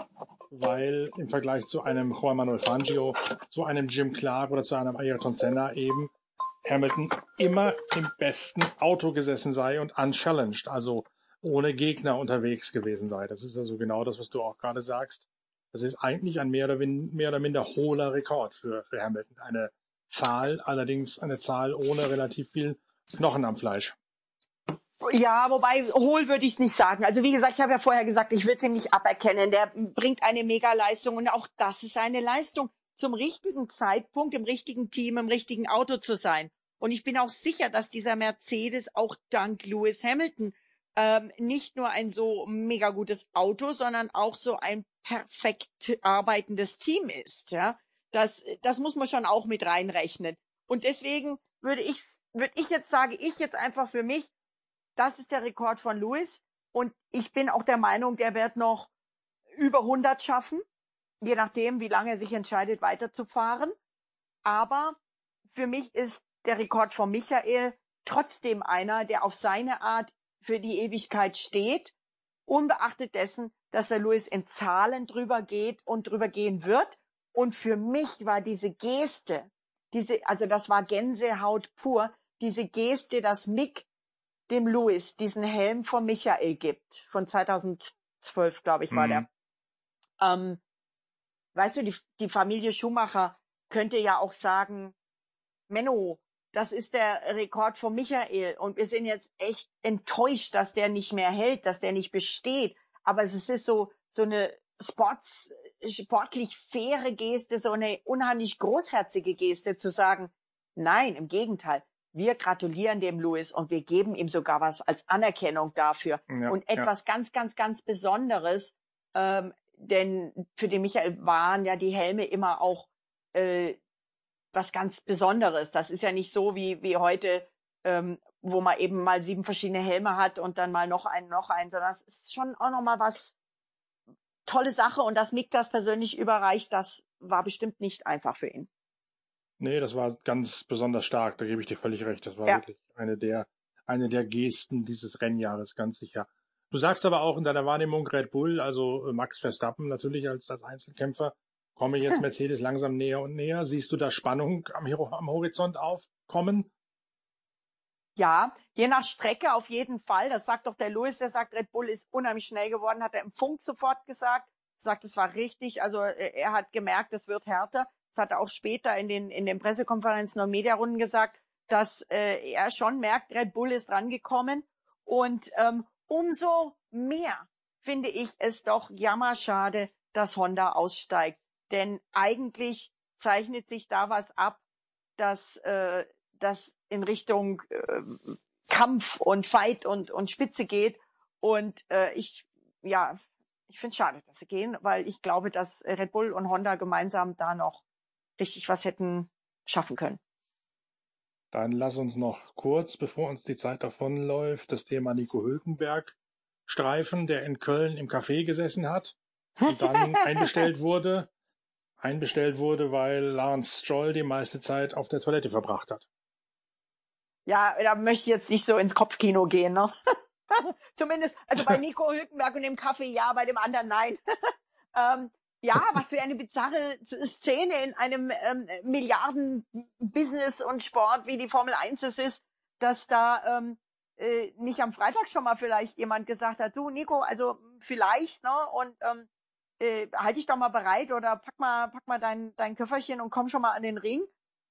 A: weil im Vergleich zu einem Juan Manuel Fangio, zu einem Jim Clark oder zu einem Ayrton Senna eben Hamilton immer im besten Auto gesessen sei und unchallenged. Also ohne Gegner unterwegs gewesen sei. Das ist also genau das, was du auch gerade sagst. Das ist eigentlich ein mehr oder, mehr oder minder hohler Rekord für, für Hamilton. Eine Zahl, allerdings eine Zahl ohne relativ viel Knochen am Fleisch.
D: Ja, wobei hohl würde ich es nicht sagen. Also wie gesagt, ich habe ja vorher gesagt, ich will es ihm nicht aberkennen. Der bringt eine Mega-Leistung und auch das ist eine Leistung, zum richtigen Zeitpunkt im richtigen Team, im richtigen Auto zu sein. Und ich bin auch sicher, dass dieser Mercedes auch dank Lewis Hamilton ähm, nicht nur ein so mega gutes Auto, sondern auch so ein perfekt arbeitendes Team ist. Ja, das, das muss man schon auch mit reinrechnen. Und deswegen würde ich, würde ich jetzt sagen, ich jetzt einfach für mich, das ist der Rekord von Lewis. Und ich bin auch der Meinung, der wird noch über 100 schaffen, je nachdem, wie lange er sich entscheidet, weiterzufahren. Aber für mich ist der Rekord von Michael trotzdem einer, der auf seine Art für die Ewigkeit steht, unbeachtet dessen, dass er Louis in Zahlen drüber geht und drüber gehen wird. Und für mich war diese Geste, diese, also das war Gänsehaut pur, diese Geste, dass Mick dem Louis diesen Helm von Michael gibt, von 2012, glaube ich, war mhm. der. Ähm, weißt du, die, die Familie Schumacher könnte ja auch sagen, Menno, das ist der Rekord von Michael und wir sind jetzt echt enttäuscht, dass der nicht mehr hält, dass der nicht besteht. Aber es ist so, so eine Sports, sportlich faire Geste, so eine unheimlich großherzige Geste zu sagen, nein, im Gegenteil. Wir gratulieren dem Louis und wir geben ihm sogar was als Anerkennung dafür. Ja, und etwas ja. ganz, ganz, ganz Besonderes, ähm, denn für den Michael waren ja die Helme immer auch äh, was ganz Besonderes. Das ist ja nicht so wie, wie heute, ähm, wo man eben mal sieben verschiedene Helme hat und dann mal noch einen, noch einen, sondern das ist schon auch nochmal was tolle Sache und dass Mick das persönlich überreicht, das war bestimmt nicht einfach für ihn.
A: Nee, das war ganz besonders stark, da gebe ich dir völlig recht. Das war ja. wirklich eine der, eine der Gesten dieses Rennjahres, ganz sicher. Du sagst aber auch in deiner Wahrnehmung Red Bull, also Max Verstappen natürlich als, als Einzelkämpfer, komme jetzt Mercedes langsam näher und näher? Siehst du da Spannung am, am Horizont aufkommen?
D: Ja, je nach Strecke auf jeden Fall. Das sagt doch der Lewis, der sagt, Red Bull ist unheimlich schnell geworden, hat er im Funk sofort gesagt. Sagt, es war richtig. Also äh, er hat gemerkt, es wird härter. Das hat er auch später in den, in den Pressekonferenzen und Mediarunden gesagt, dass äh, er schon merkt, Red Bull ist rangekommen. Und ähm, umso mehr finde ich es doch jammerschade, dass Honda aussteigt. Denn eigentlich zeichnet sich da was ab, dass äh, das in Richtung äh, Kampf und Fight und, und Spitze geht. Und äh, ich, ja, ich finde es schade, dass sie gehen, weil ich glaube, dass Red Bull und Honda gemeinsam da noch richtig was hätten schaffen können.
A: Dann lass uns noch kurz, bevor uns die Zeit davonläuft, das Thema Nico Hülkenberg streifen, der in Köln im Café gesessen hat und dann einbestellt wurde. Einbestellt wurde, weil Lance Stroll die meiste Zeit auf der Toilette verbracht hat.
D: Ja, da möchte ich jetzt nicht so ins Kopfkino gehen, ne? Zumindest, also bei Nico Hülkenberg und dem Kaffee ja, bei dem anderen nein. ähm, ja, was für eine bizarre Szene in einem ähm, Milliarden-Business und Sport wie die Formel 1 es ist, dass da ähm, äh, nicht am Freitag schon mal vielleicht jemand gesagt hat, du Nico, also vielleicht, ne? Und ähm, äh, halt dich doch mal bereit oder pack mal, pack mal dein, dein Köfferchen und komm schon mal an den Ring.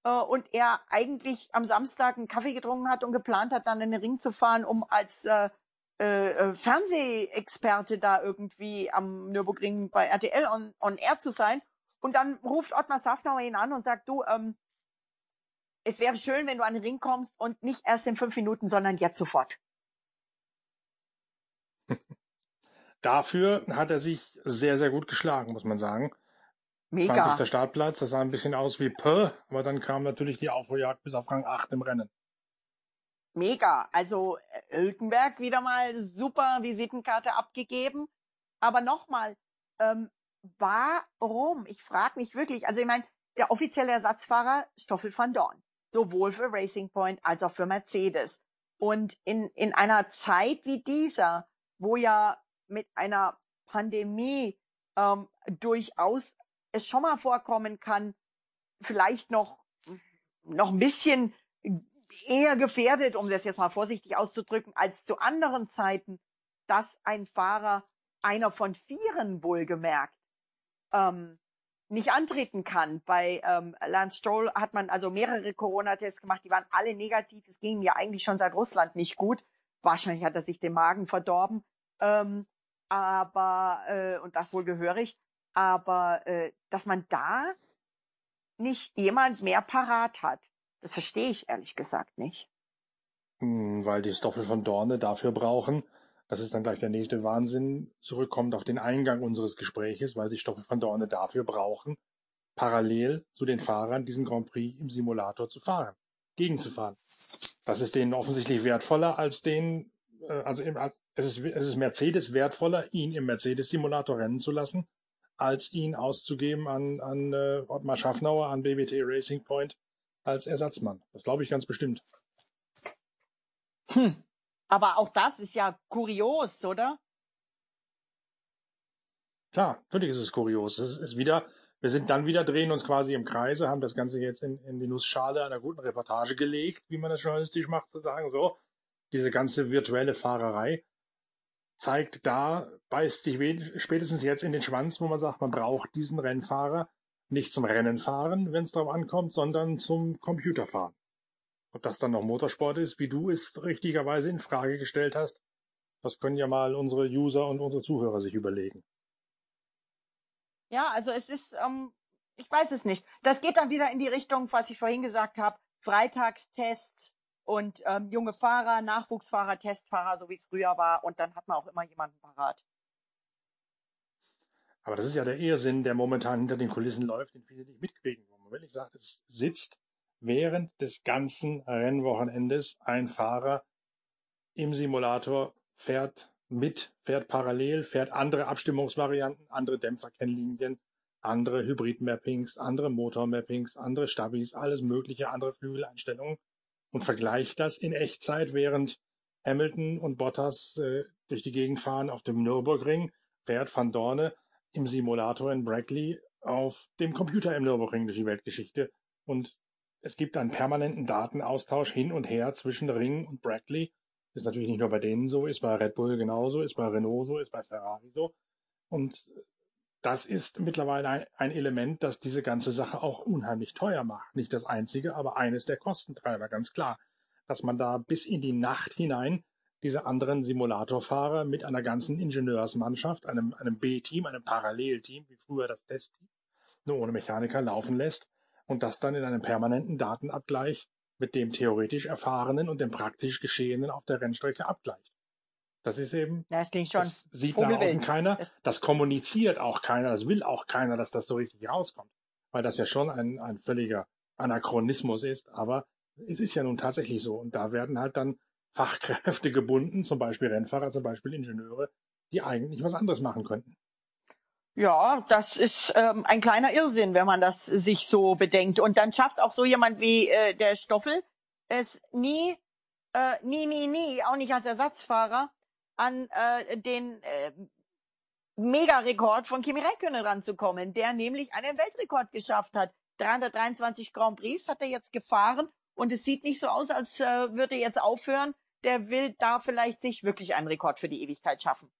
D: Äh, und er eigentlich am Samstag einen Kaffee getrunken hat und geplant hat, dann in den Ring zu fahren, um als äh, äh, äh, Fernsehexperte da irgendwie am Nürburgring bei RTL on, on Air zu sein. Und dann ruft Ottmar Safnauer ihn an und sagt, du, ähm, es wäre schön, wenn du an den Ring kommst und nicht erst in fünf Minuten, sondern jetzt sofort.
A: Dafür hat er sich sehr, sehr gut geschlagen, muss man sagen.
D: Mega.
A: 20. Startplatz, das sah ein bisschen aus wie P, aber dann kam natürlich die Aufholjagd bis auf Rang 8 im Rennen.
D: Mega. Also Hülkenberg wieder mal super Visitenkarte abgegeben. Aber nochmal, ähm, warum? Ich frage mich wirklich. Also ich meine, der offizielle Ersatzfahrer Stoffel van Dorn, sowohl für Racing Point als auch für Mercedes. Und in, in einer Zeit wie dieser, wo ja mit einer Pandemie ähm, durchaus es schon mal vorkommen kann, vielleicht noch, noch ein bisschen eher gefährdet, um das jetzt mal vorsichtig auszudrücken, als zu anderen Zeiten, dass ein Fahrer, einer von vieren wohlgemerkt, ähm, nicht antreten kann. Bei ähm, Lance Stroll hat man also mehrere Corona-Tests gemacht, die waren alle negativ. Es ging ja eigentlich schon seit Russland nicht gut. Wahrscheinlich hat er sich den Magen verdorben. Ähm, aber, äh, und das wohl gehörig. Aber äh, dass man da nicht jemand mehr parat hat, das verstehe ich ehrlich gesagt nicht.
A: Hm, weil die Stoffel von Dorne dafür brauchen, das ist dann gleich der nächste Wahnsinn, zurückkommt auf den Eingang unseres Gespräches, weil sie Stoffel von Dorne dafür brauchen, parallel zu den Fahrern diesen Grand Prix im Simulator zu fahren, gegenzufahren. Das ist denen offensichtlich wertvoller als den, äh, also es ist, es ist Mercedes wertvoller, ihn im Mercedes-Simulator rennen zu lassen, als ihn auszugeben an, an äh, Ottmar Schaffnauer, an BBT Racing Point als Ersatzmann. Das glaube ich ganz bestimmt.
D: Hm. Aber auch das ist ja kurios, oder?
A: Klar, natürlich ist es kurios. Es ist wieder, wir sind dann wieder, drehen uns quasi im Kreise, haben das Ganze jetzt in, in die Nussschale einer guten Reportage gelegt, wie man das journalistisch macht, zu sagen, so, diese ganze virtuelle Fahrerei zeigt da, beißt sich spätestens jetzt in den Schwanz, wo man sagt, man braucht diesen Rennfahrer nicht zum Rennen fahren, wenn es darauf ankommt, sondern zum Computerfahren. Ob das dann noch Motorsport ist, wie du es richtigerweise in Frage gestellt hast, das können ja mal unsere User und unsere Zuhörer sich überlegen.
D: Ja, also es ist, ähm, ich weiß es nicht. Das geht dann wieder in die Richtung, was ich vorhin gesagt habe, Freitagstest, und ähm, junge Fahrer, Nachwuchsfahrer, Testfahrer, so wie es früher war. Und dann hat man auch immer jemanden parat.
A: Aber das ist ja der Irrsinn, der momentan hinter den Kulissen läuft, den viele nicht mitkriegen. Man wirklich sagt, es sitzt während des ganzen Rennwochenendes ein Fahrer im Simulator, fährt mit, fährt parallel, fährt andere Abstimmungsvarianten, andere Dämpferkennlinien, andere Hybrid-Mappings, andere Motor-Mappings, andere Stabis, alles mögliche, andere Flügeleinstellungen und vergleicht das in Echtzeit, während Hamilton und Bottas äh, durch die Gegend fahren auf dem Nürburgring, fährt Van Dorne im Simulator in Brackley auf dem Computer im Nürburgring durch die Weltgeschichte. Und es gibt einen permanenten Datenaustausch hin und her zwischen Ring und Brackley. Ist natürlich nicht nur bei denen so, ist bei Red Bull genauso, ist bei Renault so, ist bei Ferrari so. Und das ist mittlerweile ein, ein, Element, das diese ganze Sache auch unheimlich teuer macht. Nicht das einzige, aber eines der Kostentreiber, ganz klar. Dass man da bis in die Nacht hinein diese anderen Simulatorfahrer mit einer ganzen Ingenieursmannschaft, einem, einem B-Team, einem Parallelteam, wie früher das Testteam, nur ohne Mechaniker laufen lässt und das dann in einem permanenten Datenabgleich mit dem theoretisch Erfahrenen und dem praktisch Geschehenen auf der Rennstrecke abgleicht. Das ist eben,
D: ja, das, klingt schon
A: das sieht nach außen keiner, das kommuniziert auch keiner, das will auch keiner, dass das so richtig rauskommt, weil das ja schon ein, ein völliger Anachronismus ist, aber es ist ja nun tatsächlich so. Und da werden halt dann Fachkräfte gebunden, zum Beispiel Rennfahrer, zum Beispiel Ingenieure, die eigentlich was anderes machen könnten.
D: Ja, das ist ähm, ein kleiner Irrsinn, wenn man das sich so bedenkt. Und dann schafft auch so jemand wie äh, der Stoffel es nie, äh, nie, nie, nie, auch nicht als Ersatzfahrer, an äh, den äh, Megarekord von Kimi Räikkönen ranzukommen, der nämlich einen Weltrekord geschafft hat. 323 Grand Prix hat er jetzt gefahren und es sieht nicht so aus, als äh, würde er jetzt aufhören. Der will da vielleicht sich wirklich einen Rekord für die Ewigkeit schaffen.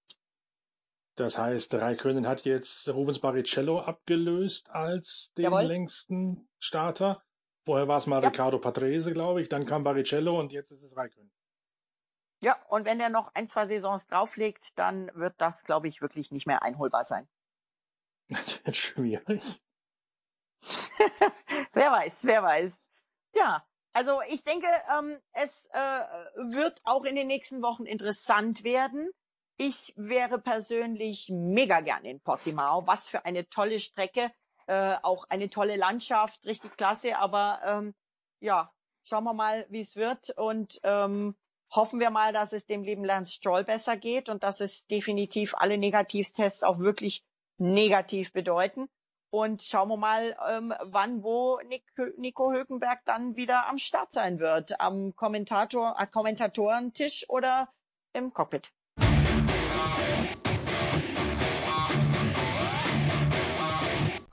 A: Das heißt, Räikkönen hat jetzt Rubens Barrichello abgelöst als den Jawohl. längsten Starter. Vorher war es mal ja. Riccardo Patrese, glaube ich, dann kam Barrichello und jetzt ist es Räikkönen.
D: Ja, und wenn er noch ein, zwei Saisons drauflegt, dann wird das, glaube ich, wirklich nicht mehr einholbar sein.
A: Das wird schwierig.
D: wer weiß, wer weiß. Ja, also ich denke, ähm, es äh, wird auch in den nächsten Wochen interessant werden. Ich wäre persönlich mega gern in Portimao. Was für eine tolle Strecke, äh, auch eine tolle Landschaft, richtig klasse. Aber ähm, ja, schauen wir mal, wie es wird. Und ähm, hoffen wir mal, dass es dem lieben Lance Stroll besser geht und dass es definitiv alle Negativtests auch wirklich negativ bedeuten. Und schauen wir mal, ähm, wann, wo Nick, Nico Hülkenberg dann wieder am Start sein wird. Am Kommentator, äh, Kommentatorentisch oder im Cockpit.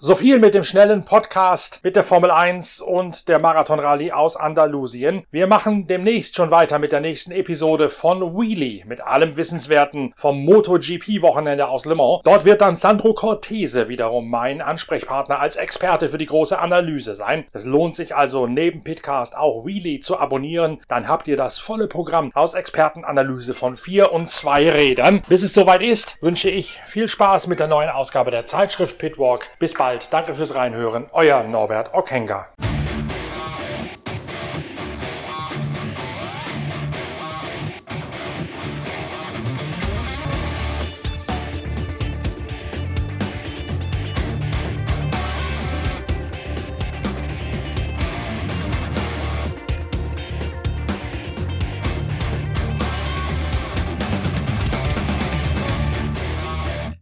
A: So viel mit dem schnellen Podcast mit der Formel 1 und der Marathon Rallye aus Andalusien. Wir machen demnächst schon weiter mit der nächsten Episode von Wheelie mit allem Wissenswerten vom MotoGP Wochenende aus Le Mans. Dort wird dann Sandro Cortese wiederum mein Ansprechpartner als Experte für die große Analyse sein. Es lohnt sich also neben Pitcast auch Wheelie zu abonnieren. Dann habt ihr das volle Programm aus Expertenanalyse von vier und zwei Rädern. Bis es soweit ist, wünsche ich viel Spaß mit der neuen Ausgabe der Zeitschrift Pitwalk. Bis bald bald. Danke fürs Reinhören. Euer Norbert Ockenger.